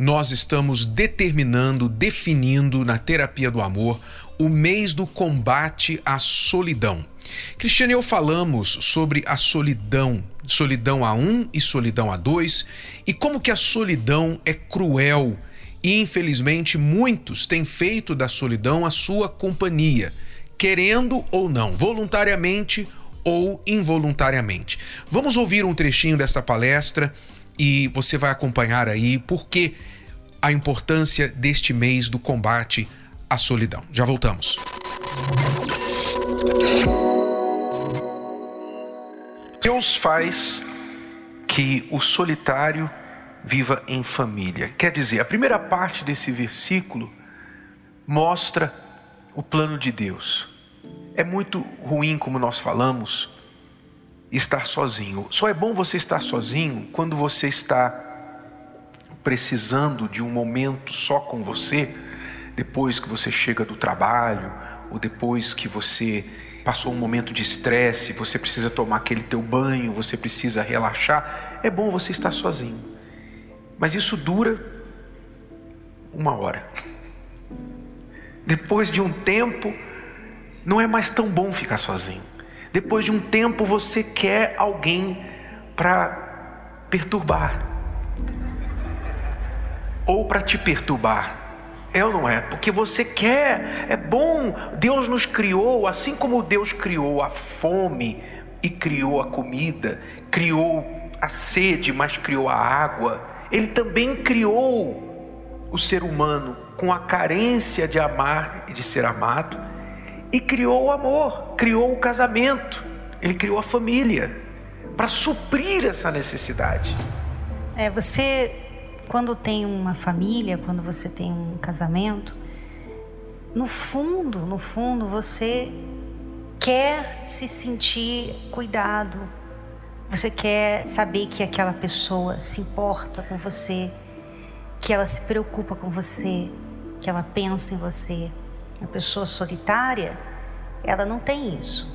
nós estamos determinando, definindo na terapia do amor o mês do combate à solidão. Cristiane eu falamos sobre a solidão, solidão a um e solidão a dois, e como que a solidão é cruel e infelizmente muitos têm feito da solidão a sua companhia, querendo ou não, voluntariamente ou involuntariamente. Vamos ouvir um trechinho dessa palestra e você vai acompanhar aí por que a importância deste mês do combate à solidão. Já voltamos. Deus faz que o solitário viva em família. Quer dizer, a primeira parte desse versículo mostra o plano de Deus. É muito ruim, como nós falamos, estar sozinho. Só é bom você estar sozinho quando você está precisando de um momento só com você, depois que você chega do trabalho, ou depois que você passou um momento de estresse, você precisa tomar aquele teu banho, você precisa relaxar, é bom você estar sozinho. Mas isso dura uma hora. Depois de um tempo, não é mais tão bom ficar sozinho. Depois de um tempo, você quer alguém para perturbar ou para te perturbar. É ou não é? Porque você quer, é bom. Deus nos criou, assim como Deus criou a fome e criou a comida, criou a sede, mas criou a água. Ele também criou o ser humano com a carência de amar e de ser amado e criou o amor, criou o casamento, ele criou a família para suprir essa necessidade. É, você quando tem uma família, quando você tem um casamento, no fundo, no fundo, você quer se sentir cuidado. Você quer saber que aquela pessoa se importa com você, que ela se preocupa com você, que ela pensa em você. Uma pessoa solitária, ela não tem isso.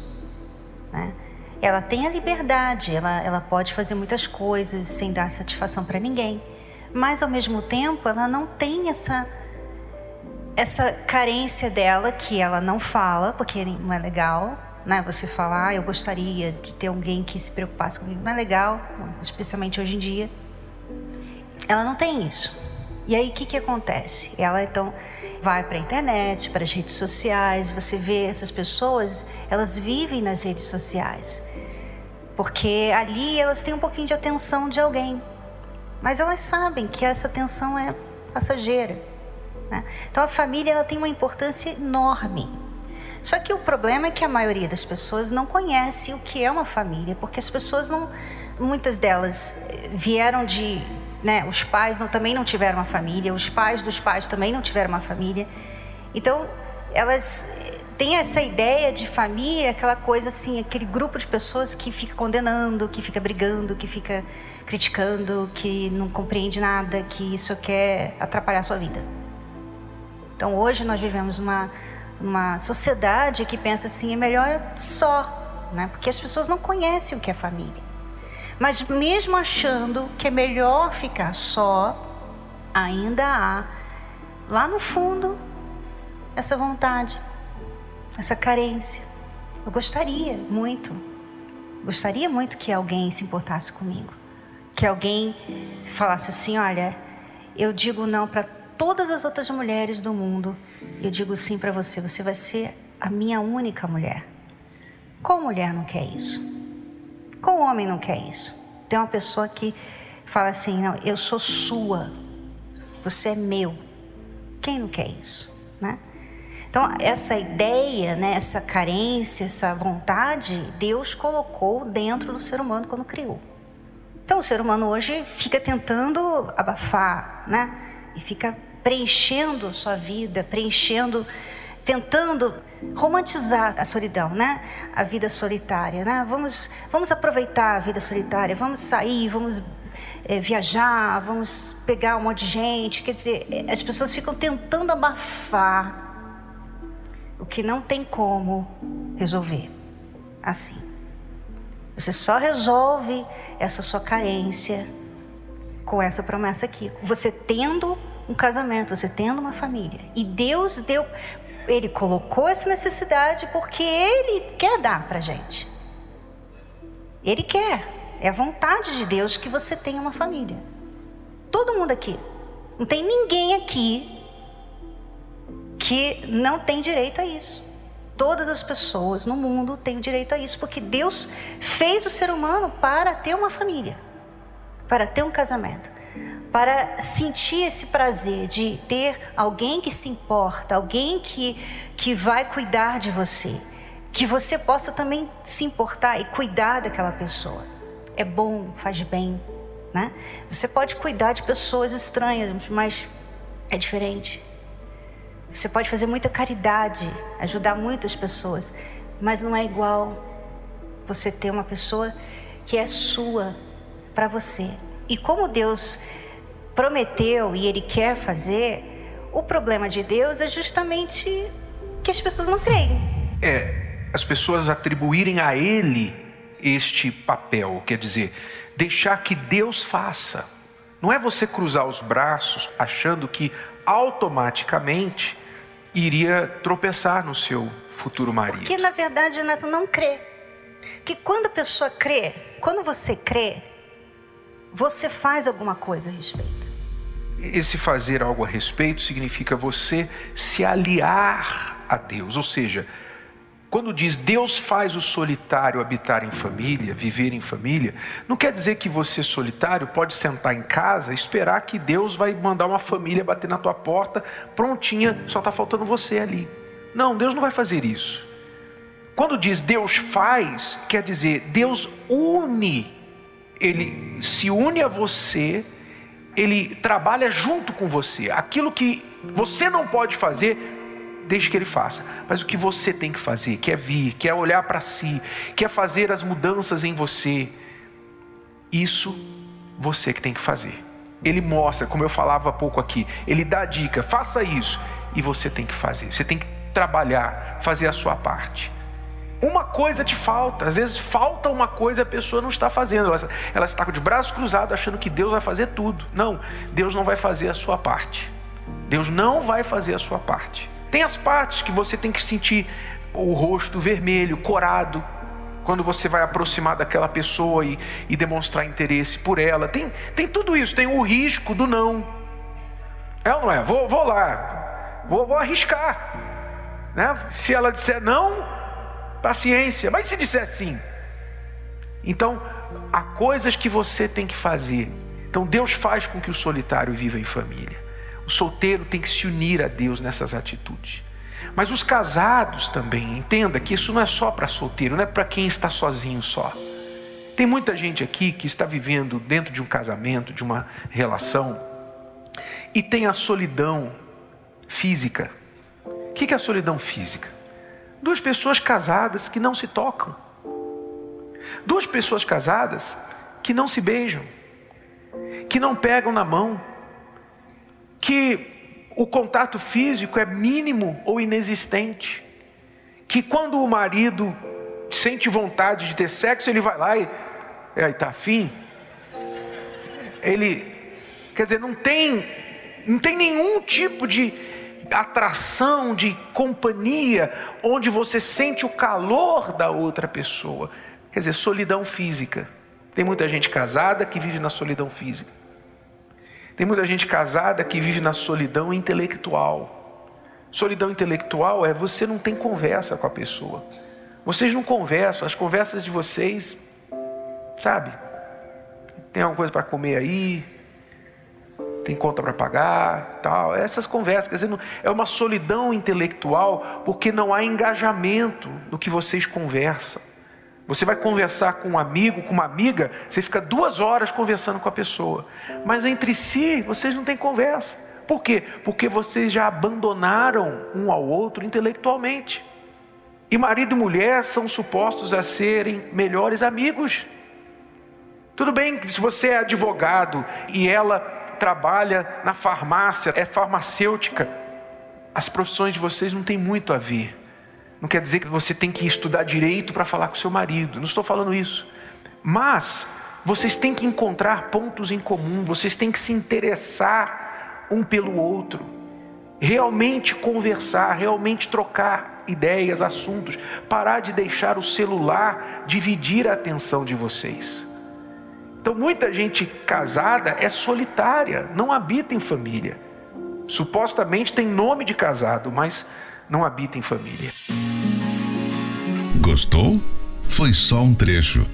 Né? Ela tem a liberdade, ela, ela pode fazer muitas coisas sem dar satisfação para ninguém mas ao mesmo tempo ela não tem essa essa carência dela que ela não fala, porque não é legal, né? Você falar, ah, eu gostaria de ter alguém que se preocupasse comigo, não é legal, especialmente hoje em dia. Ela não tem isso. E aí o que que acontece? Ela então vai para a internet, para as redes sociais, você vê essas pessoas, elas vivem nas redes sociais. Porque ali elas têm um pouquinho de atenção de alguém. Mas elas sabem que essa tensão é passageira. Né? Então a família ela tem uma importância enorme. Só que o problema é que a maioria das pessoas não conhece o que é uma família, porque as pessoas não, muitas delas eh, vieram de, né, os pais não, também não tiveram uma família, os pais dos pais também não tiveram uma família. Então elas têm essa ideia de família, aquela coisa assim, aquele grupo de pessoas que fica condenando, que fica brigando, que fica criticando, que não compreende nada, que isso quer atrapalhar a sua vida. Então hoje nós vivemos uma, uma sociedade que pensa assim, é melhor só, né? porque as pessoas não conhecem o que é família. Mas mesmo achando que é melhor ficar só, ainda há lá no fundo essa vontade, essa carência. Eu gostaria muito, gostaria muito que alguém se importasse comigo que alguém falasse assim: olha, eu digo não para todas as outras mulheres do mundo, eu digo sim para você, você vai ser a minha única mulher. Qual mulher não quer isso? Qual homem não quer isso? Tem uma pessoa que fala assim: não, eu sou sua, você é meu. Quem não quer isso, né? Então, essa ideia, né, essa carência, essa vontade, Deus colocou dentro do ser humano quando criou. Então o ser humano hoje fica tentando abafar, né? E fica preenchendo a sua vida, preenchendo, tentando romantizar a solidão, né? A vida solitária, né? Vamos, vamos aproveitar a vida solitária, vamos sair, vamos é, viajar, vamos pegar um monte de gente. Quer dizer, eh, as pessoas ficam tentando abafar o que não tem como resolver assim. Você só resolve essa sua carência com essa promessa aqui. Você tendo um casamento, você tendo uma família. E Deus deu, Ele colocou essa necessidade porque Ele quer dar para gente. Ele quer. É a vontade de Deus que você tenha uma família. Todo mundo aqui. Não tem ninguém aqui que não tem direito a isso. Todas as pessoas no mundo têm direito a isso, porque Deus fez o ser humano para ter uma família, para ter um casamento, para sentir esse prazer de ter alguém que se importa, alguém que, que vai cuidar de você, que você possa também se importar e cuidar daquela pessoa. É bom, faz bem, né? Você pode cuidar de pessoas estranhas, mas é diferente. Você pode fazer muita caridade, ajudar muitas pessoas, mas não é igual você ter uma pessoa que é sua para você. E como Deus prometeu e Ele quer fazer, o problema de Deus é justamente que as pessoas não creem. É, as pessoas atribuírem a Ele este papel, quer dizer, deixar que Deus faça. Não é você cruzar os braços achando que automaticamente iria tropeçar no seu futuro marido. Porque na verdade, Neto, não crê. Que quando a pessoa crê, quando você crê, você faz alguma coisa a respeito. Esse fazer algo a respeito significa você se aliar a Deus, ou seja, quando diz Deus faz o solitário habitar em família, viver em família, não quer dizer que você solitário pode sentar em casa e esperar que Deus vai mandar uma família bater na tua porta, prontinha, só está faltando você ali. Não, Deus não vai fazer isso. Quando diz Deus faz, quer dizer Deus une, Ele se une a você, Ele trabalha junto com você. Aquilo que você não pode fazer, deixe que ele faça. Mas o que você tem que fazer, quer vir, quer olhar para si, quer fazer as mudanças em você, isso você que tem que fazer. Ele mostra, como eu falava há pouco aqui, ele dá a dica, faça isso, e você tem que fazer. Você tem que trabalhar, fazer a sua parte. Uma coisa te falta, às vezes falta uma coisa e a pessoa não está fazendo, ela, ela está de braços cruzados achando que Deus vai fazer tudo. Não, Deus não vai fazer a sua parte. Deus não vai fazer a sua parte. Tem as partes que você tem que sentir o rosto vermelho, corado, quando você vai aproximar daquela pessoa e, e demonstrar interesse por ela. Tem, tem tudo isso, tem o risco do não. É ou não é? Vou, vou lá, vou, vou arriscar. Né? Se ela disser não, paciência. Mas se disser sim? Então, há coisas que você tem que fazer. Então, Deus faz com que o solitário viva em família. O solteiro tem que se unir a Deus nessas atitudes. Mas os casados também, entenda que isso não é só para solteiro, não é para quem está sozinho só. Tem muita gente aqui que está vivendo dentro de um casamento, de uma relação, e tem a solidão física. O que é a solidão física? Duas pessoas casadas que não se tocam. Duas pessoas casadas que não se beijam, que não pegam na mão que o contato físico é mínimo ou inexistente, que quando o marido sente vontade de ter sexo, ele vai lá e aí tá afim. Ele, quer dizer, não tem, não tem nenhum tipo de atração, de companhia, onde você sente o calor da outra pessoa. Quer dizer, solidão física. Tem muita gente casada que vive na solidão física. Tem muita gente casada que vive na solidão intelectual. Solidão intelectual é você não tem conversa com a pessoa. Vocês não conversam, as conversas de vocês, sabe? Tem alguma coisa para comer aí? Tem conta para pagar, tal. Essas conversas, quer dizer, é uma solidão intelectual porque não há engajamento no que vocês conversam. Você vai conversar com um amigo, com uma amiga, você fica duas horas conversando com a pessoa, mas entre si vocês não têm conversa. Por quê? Porque vocês já abandonaram um ao outro intelectualmente. E marido e mulher são supostos a serem melhores amigos. Tudo bem se você é advogado e ela trabalha na farmácia, é farmacêutica, as profissões de vocês não têm muito a ver. Não quer dizer que você tem que estudar direito para falar com seu marido, não estou falando isso. Mas vocês têm que encontrar pontos em comum, vocês têm que se interessar um pelo outro, realmente conversar, realmente trocar ideias, assuntos, parar de deixar o celular dividir a atenção de vocês. Então, muita gente casada é solitária, não habita em família. Supostamente tem nome de casado, mas não habita em família. Gostou? Foi só um trecho.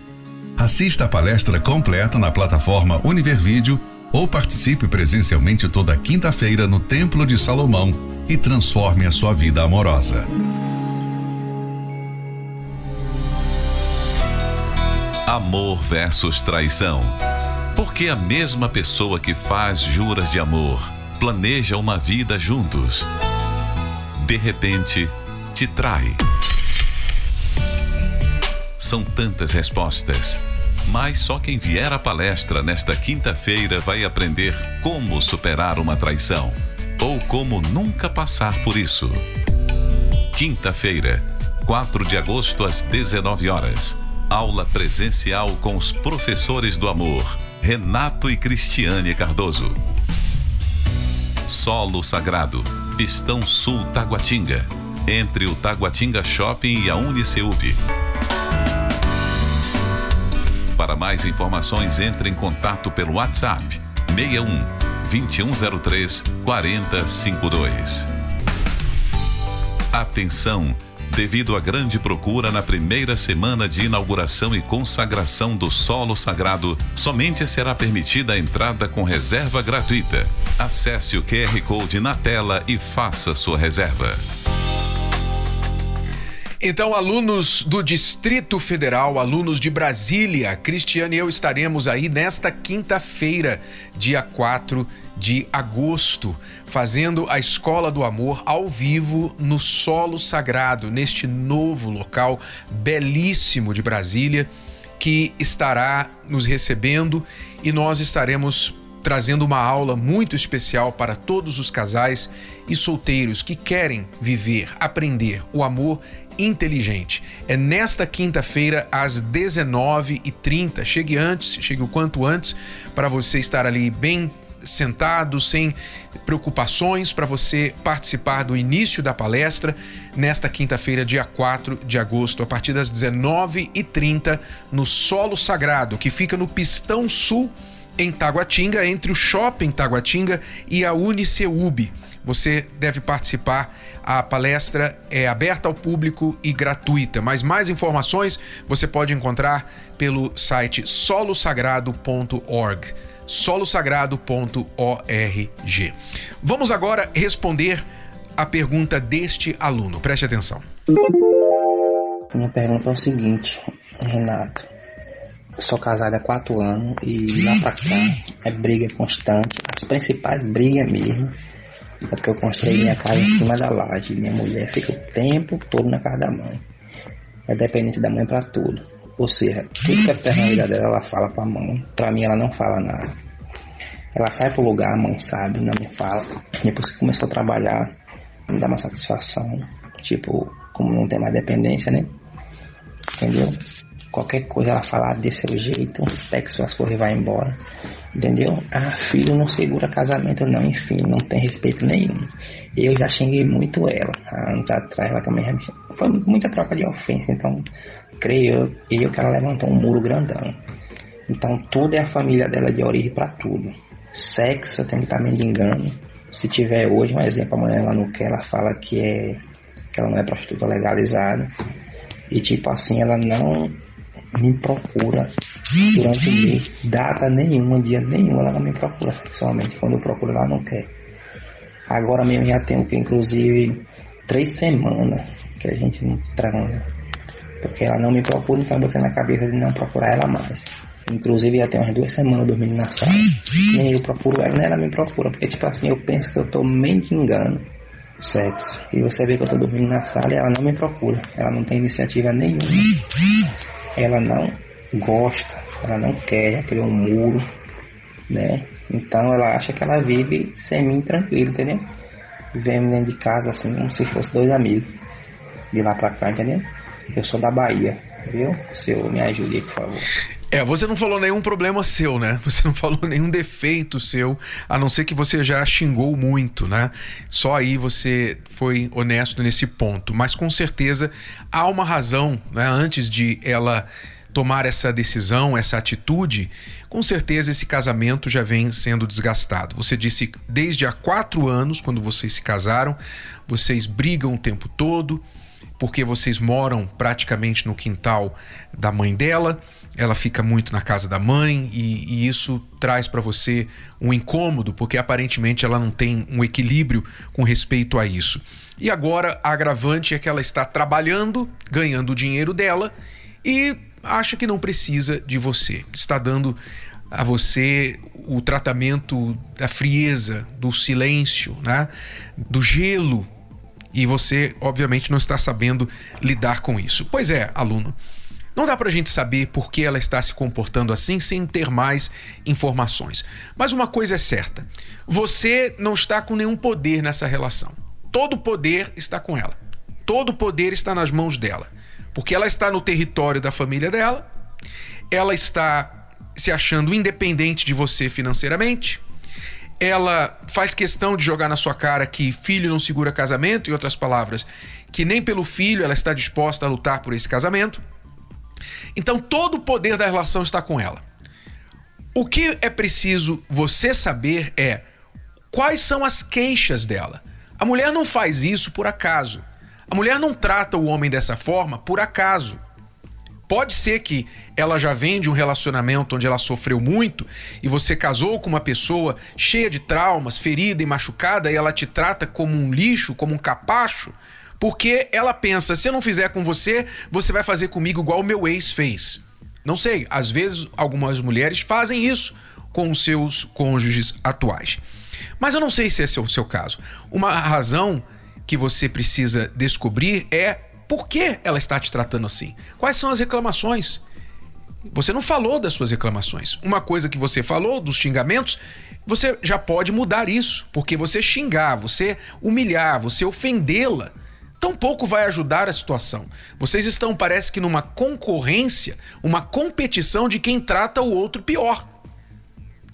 Assista a palestra completa na plataforma Univervídeo ou participe presencialmente toda quinta-feira no Templo de Salomão e transforme a sua vida amorosa. Amor versus traição. Porque a mesma pessoa que faz juras de amor planeja uma vida juntos, de repente te trai. São tantas respostas mas só quem vier à palestra nesta quinta-feira vai aprender como superar uma traição ou como nunca passar por isso. Quinta-feira, 4 de agosto às 19 horas. Aula presencial com os professores do amor, Renato e Cristiane Cardoso. Solo Sagrado, Pistão Sul Taguatinga, entre o Taguatinga Shopping e a Uniceub. Para mais informações, entre em contato pelo WhatsApp 61 2103 4052. Atenção! Devido à grande procura na primeira semana de inauguração e consagração do solo sagrado, somente será permitida a entrada com reserva gratuita. Acesse o QR Code na tela e faça sua reserva. Então, alunos do Distrito Federal, alunos de Brasília, Cristiane e eu estaremos aí nesta quinta-feira, dia 4 de agosto, fazendo a Escola do Amor ao vivo no solo sagrado, neste novo local belíssimo de Brasília, que estará nos recebendo e nós estaremos trazendo uma aula muito especial para todos os casais e solteiros que querem viver, aprender o amor inteligente. É nesta quinta-feira, às 19h30. Chegue antes, chegue o quanto antes, para você estar ali bem sentado, sem preocupações, para você participar do início da palestra nesta quinta-feira, dia 4 de agosto, a partir das 19h30, no Solo Sagrado, que fica no Pistão Sul, em Taguatinga, entre o Shopping Taguatinga e a Uniceub. Você deve participar a palestra é aberta ao público e gratuita, mas mais informações você pode encontrar pelo site solosagrado.org. solosagrado.org. Vamos agora responder a pergunta deste aluno. Preste atenção. Minha pergunta é o seguinte, Renato. Eu sou casado há quatro anos e lá pra cá é briga constante. As principais brigas mesmo é porque eu construí minha casa em cima da laje. Minha mulher fica o tempo todo na casa da mãe. É dependente da mãe para tudo. Ou seja, tudo que é personalidade dela, ela fala pra mãe. Pra mim, ela não fala nada. Ela sai pro lugar, a mãe sabe, não me fala. Depois que começou a trabalhar, me dá uma satisfação. Tipo, como não tem mais dependência, né? Entendeu? Qualquer coisa ela falar desse jeito, pega suas coisas e vai embora. Entendeu? Ah, filho não segura casamento, não, enfim, não tem respeito nenhum. Eu já xinguei muito ela. Há anos atrás ela também foi muita troca de ofensa, então creio eu, eu que ela levantou um muro grandão. Então tudo é a família dela de origem para tudo. Sexo, eu tenho que estar me engano. Se tiver hoje, um exemplo, amanhã ela não quer, ela fala que é que ela não é prostituta legalizada. E tipo assim, ela não me procura durante o mês. Data nenhuma, dia nenhum, ela não me procura sexualmente. Quando eu procuro, ela não quer. Agora mesmo já tem o que, inclusive, três semanas que a gente não transa. Porque ela não me procura, então eu botei na cabeça de não procurar ela mais. Inclusive já tem umas duas semanas dormindo na sala. Nem eu procuro ela, nem ela me procura. Porque tipo assim, eu penso que eu tô mendigando sexo. E você vê que eu tô dormindo na sala e ela não me procura. Ela não tem iniciativa nenhuma. Ela não gosta, ela não quer, criou um muro, né? Então ela acha que ela vive sem mim tranquilo, entendeu? Vivemos dentro de casa assim como se fosse dois amigos. De lá pra cá, entendeu? Eu sou da Bahia, viu? Se eu me ajude, por favor. É, você não falou nenhum problema seu, né? Você não falou nenhum defeito seu, a não ser que você já xingou muito, né? Só aí você foi honesto nesse ponto. Mas com certeza há uma razão, né? Antes de ela tomar essa decisão, essa atitude, com certeza esse casamento já vem sendo desgastado. Você disse desde há quatro anos, quando vocês se casaram, vocês brigam o tempo todo, porque vocês moram praticamente no quintal da mãe dela ela fica muito na casa da mãe e, e isso traz para você um incômodo, porque aparentemente ela não tem um equilíbrio com respeito a isso. E agora a agravante é que ela está trabalhando, ganhando o dinheiro dela e acha que não precisa de você. Está dando a você o tratamento da frieza, do silêncio, né? do gelo. E você, obviamente, não está sabendo lidar com isso. Pois é, aluno. Não dá para a gente saber por que ela está se comportando assim sem ter mais informações. Mas uma coisa é certa: você não está com nenhum poder nessa relação. Todo poder está com ela. Todo poder está nas mãos dela. Porque ela está no território da família dela, ela está se achando independente de você financeiramente, ela faz questão de jogar na sua cara que filho não segura casamento, em outras palavras, que nem pelo filho ela está disposta a lutar por esse casamento. Então todo o poder da relação está com ela. O que é preciso você saber é quais são as queixas dela. A mulher não faz isso por acaso. A mulher não trata o homem dessa forma por acaso. Pode ser que ela já vem de um relacionamento onde ela sofreu muito e você casou com uma pessoa cheia de traumas, ferida e machucada e ela te trata como um lixo, como um capacho porque ela pensa: se eu não fizer com você, você vai fazer comigo igual o meu ex fez. Não sei, às vezes algumas mulheres fazem isso com os seus cônjuges atuais. Mas eu não sei se esse é o seu caso. Uma razão que você precisa descobrir é por que ela está te tratando assim. Quais são as reclamações? Você não falou das suas reclamações. Uma coisa que você falou dos xingamentos, você já pode mudar isso, porque você xingar, você humilhar, você ofendê-la, tampouco vai ajudar a situação. Vocês estão, parece que, numa concorrência, uma competição de quem trata o outro pior.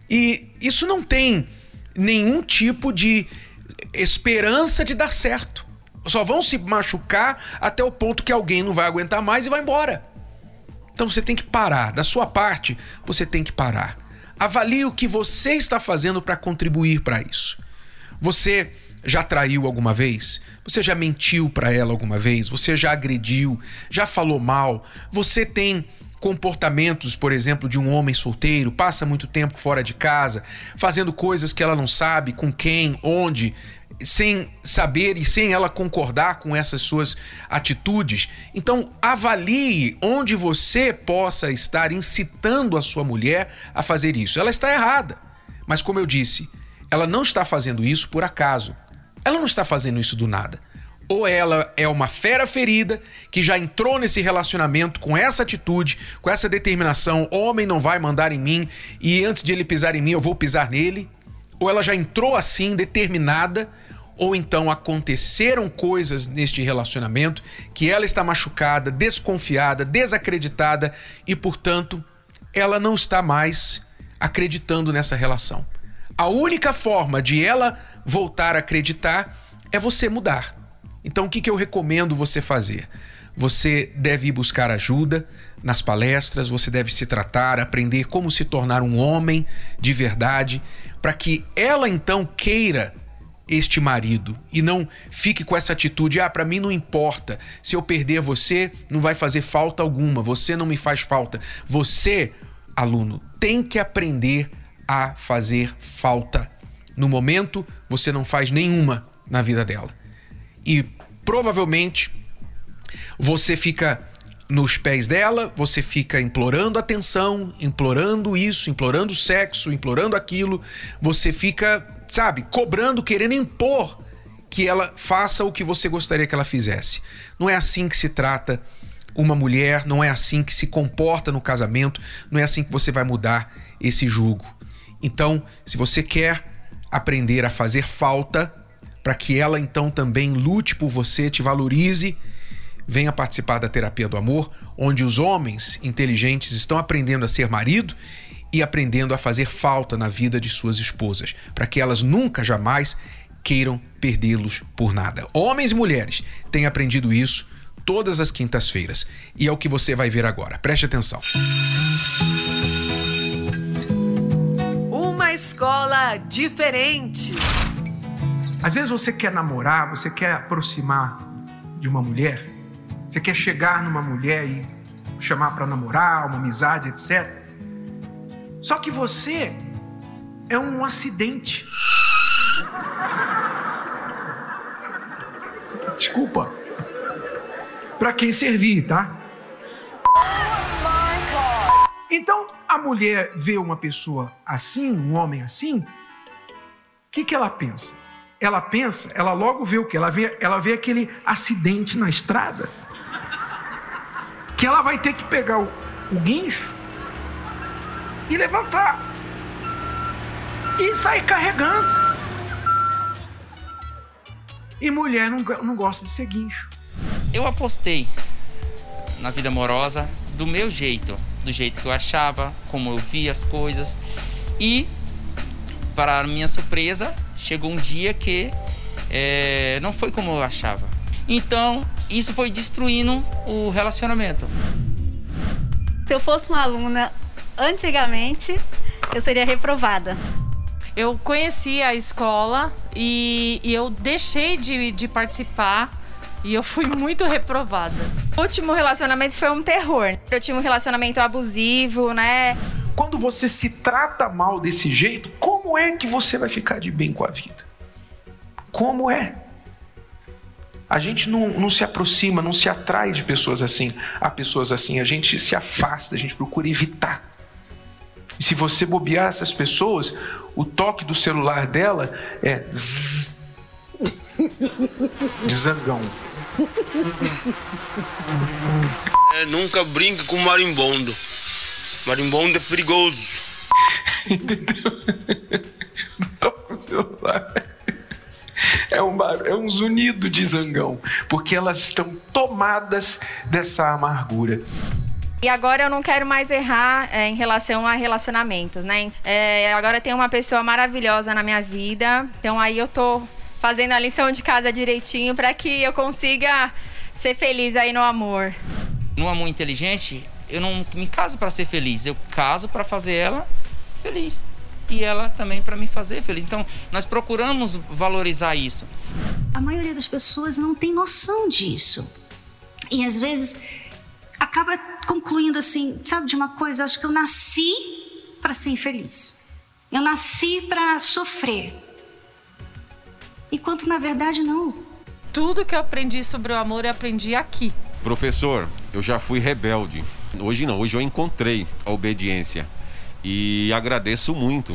E isso não tem nenhum tipo de esperança de dar certo. Só vão se machucar até o ponto que alguém não vai aguentar mais e vai embora. Então você tem que parar. Da sua parte, você tem que parar. Avalie o que você está fazendo para contribuir para isso. Você já traiu alguma vez? Você já mentiu para ela alguma vez? Você já agrediu? Já falou mal? Você tem comportamentos, por exemplo, de um homem solteiro, passa muito tempo fora de casa, fazendo coisas que ela não sabe com quem, onde, sem saber e sem ela concordar com essas suas atitudes. Então, avalie onde você possa estar incitando a sua mulher a fazer isso. Ela está errada. Mas como eu disse, ela não está fazendo isso por acaso. Ela não está fazendo isso do nada. Ou ela é uma fera ferida que já entrou nesse relacionamento com essa atitude, com essa determinação: homem não vai mandar em mim e antes de ele pisar em mim eu vou pisar nele. Ou ela já entrou assim, determinada, ou então aconteceram coisas neste relacionamento que ela está machucada, desconfiada, desacreditada e, portanto, ela não está mais acreditando nessa relação. A única forma de ela voltar a acreditar é você mudar. Então, o que, que eu recomendo você fazer? Você deve ir buscar ajuda nas palestras, você deve se tratar, aprender como se tornar um homem de verdade, para que ela então queira este marido e não fique com essa atitude: ah, para mim não importa, se eu perder você, não vai fazer falta alguma, você não me faz falta. Você, aluno, tem que aprender a fazer falta. No momento, você não faz nenhuma na vida dela. E provavelmente você fica nos pés dela, você fica implorando atenção, implorando isso, implorando sexo, implorando aquilo, você fica, sabe, cobrando, querendo impor que ela faça o que você gostaria que ela fizesse. Não é assim que se trata uma mulher, não é assim que se comporta no casamento, não é assim que você vai mudar esse jugo. Então, se você quer aprender a fazer falta, para que ela então também lute por você, te valorize, venha participar da terapia do amor, onde os homens inteligentes estão aprendendo a ser marido e aprendendo a fazer falta na vida de suas esposas, para que elas nunca jamais queiram perdê-los por nada. Homens e mulheres têm aprendido isso todas as quintas-feiras e é o que você vai ver agora. Preste atenção. Uma escola diferente. Às vezes você quer namorar, você quer aproximar de uma mulher você quer chegar numa mulher e chamar para namorar, uma amizade, etc. Só que você é um acidente. Desculpa. Para quem servir, tá? Então, a mulher vê uma pessoa assim, um homem assim, o que, que ela pensa? Ela pensa, ela logo vê o que? Ela vê, ela vê aquele acidente na estrada que ela vai ter que pegar o, o guincho e levantar e sair carregando. E mulher não, não gosta de ser guincho. Eu apostei na vida amorosa do meu jeito, do jeito que eu achava, como eu via as coisas. E, para minha surpresa, chegou um dia que é, não foi como eu achava. Então, isso foi destruindo o relacionamento. Se eu fosse uma aluna antigamente, eu seria reprovada. Eu conheci a escola e, e eu deixei de, de participar e eu fui muito reprovada. O último relacionamento foi um terror. Eu tinha um relacionamento abusivo, né? Quando você se trata mal desse jeito, como é que você vai ficar de bem com a vida? Como é? A gente não, não se aproxima, não se atrai de pessoas assim, a pessoas assim. A gente se afasta, a gente procura evitar. E se você bobear essas pessoas, o toque do celular dela é zzz, de zangão. É, nunca brinque com marimbondo. Marimbondo é perigoso. Entendeu? Não toca o celular é um, é um zunido de zangão, porque elas estão tomadas dessa amargura. E agora eu não quero mais errar é, em relação a relacionamentos, né? É, agora tem uma pessoa maravilhosa na minha vida, então aí eu tô fazendo a lição de casa direitinho para que eu consiga ser feliz aí no amor. No amor inteligente, eu não me caso para ser feliz, eu caso para fazer ela feliz e ela também para me fazer feliz. Então, nós procuramos valorizar isso. A maioria das pessoas não tem noção disso. E às vezes acaba concluindo assim, sabe de uma coisa, acho que eu nasci para ser infeliz. Eu nasci para sofrer. Enquanto na verdade não. Tudo que eu aprendi sobre o amor eu aprendi aqui. Professor, eu já fui rebelde. Hoje não, hoje eu encontrei a obediência e agradeço muito.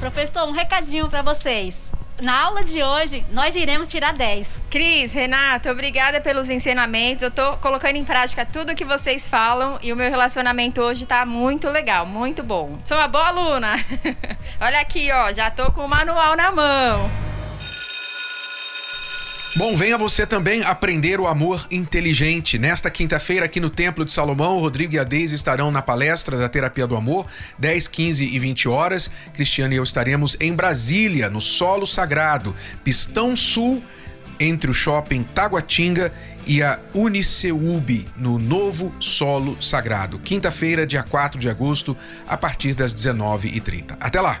Professor, um recadinho para vocês. Na aula de hoje, nós iremos tirar 10. Cris, Renata, obrigada pelos ensinamentos. Eu tô colocando em prática tudo que vocês falam e o meu relacionamento hoje tá muito legal, muito bom. Sou uma boa aluna. Olha aqui, ó, já tô com o manual na mão. Bom, venha você também aprender o amor inteligente. Nesta quinta-feira, aqui no Templo de Salomão, o Rodrigo e a Deise estarão na palestra da Terapia do Amor, 10, 15 e 20 horas. Cristiano e eu estaremos em Brasília, no Solo Sagrado, Pistão Sul, entre o shopping Taguatinga e a Uniceub, no novo Solo Sagrado. Quinta-feira, dia 4 de agosto, a partir das 19h30. Até lá!